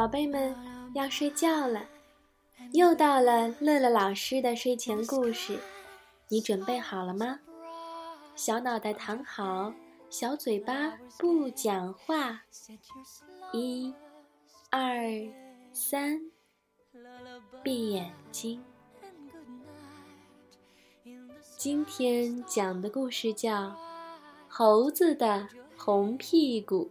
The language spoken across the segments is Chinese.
宝贝们要睡觉了，又到了乐乐老师的睡前故事，你准备好了吗？小脑袋躺好，小嘴巴不讲话。一、二、三，闭眼睛。今天讲的故事叫《猴子的红屁股》。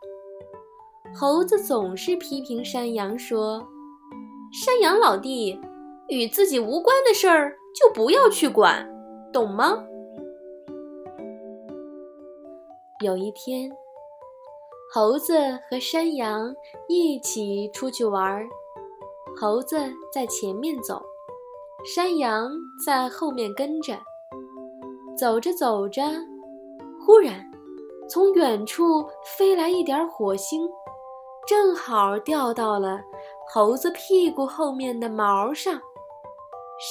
猴子总是批评山羊说：“山羊老弟，与自己无关的事儿就不要去管，懂吗？”有一天，猴子和山羊一起出去玩儿，猴子在前面走，山羊在后面跟着。走着走着，忽然，从远处飞来一点火星，正好掉到了猴子屁股后面的毛上。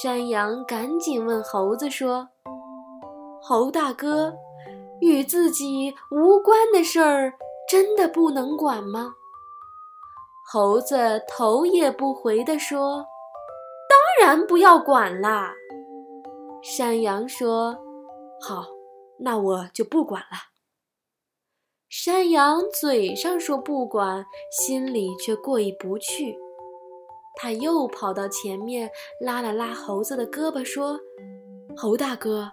山羊赶紧问猴子说：“猴大哥，与自己无关的事儿，真的不能管吗？”猴子头也不回地说：“当然不要管啦。”山羊说。好，那我就不管了。山羊嘴上说不管，心里却过意不去。他又跑到前面，拉了拉猴子的胳膊，说：“猴大哥，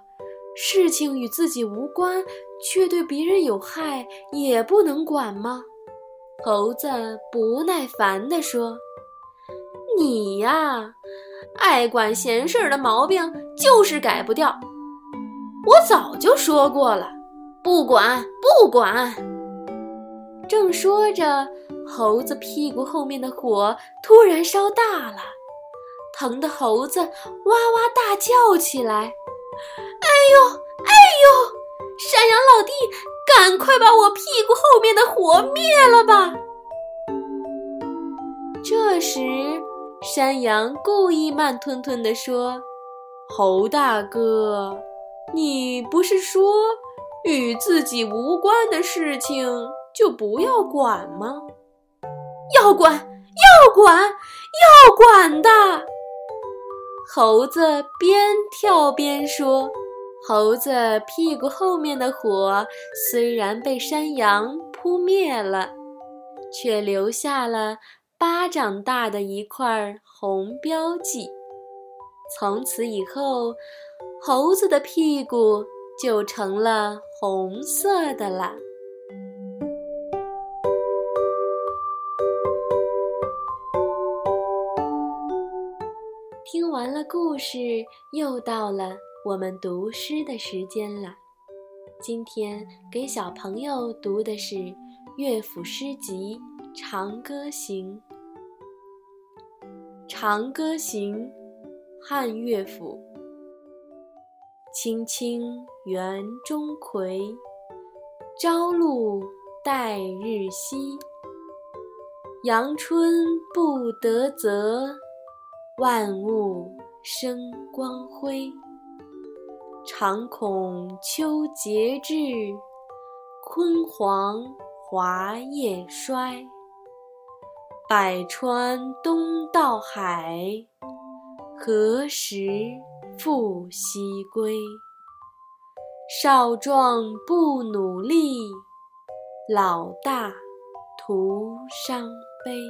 事情与自己无关，却对别人有害，也不能管吗？”猴子不耐烦地说：“你呀，爱管闲事儿的毛病就是改不掉。”我早就说过了，不管不管。正说着，猴子屁股后面的火突然烧大了，疼得猴子哇哇大叫起来：“哎呦，哎呦！山羊老弟，赶快把我屁股后面的火灭了吧！”这时，山羊故意慢吞吞地说：“猴大哥。”你不是说与自己无关的事情就不要管吗？要管，要管，要管的！猴子边跳边说。猴子屁股后面的火虽然被山羊扑灭了，却留下了巴掌大的一块红标记。从此以后。猴子的屁股就成了红色的了。听完了故事，又到了我们读诗的时间了。今天给小朋友读的是乐府诗集《长歌行》。《长歌行》，汉乐府。青青园中葵，朝露待日晞。阳春布德泽，万物生光辉。常恐秋节至，焜黄华叶衰。百川东到海，何时？复西归，少壮不努力，老大徒伤悲。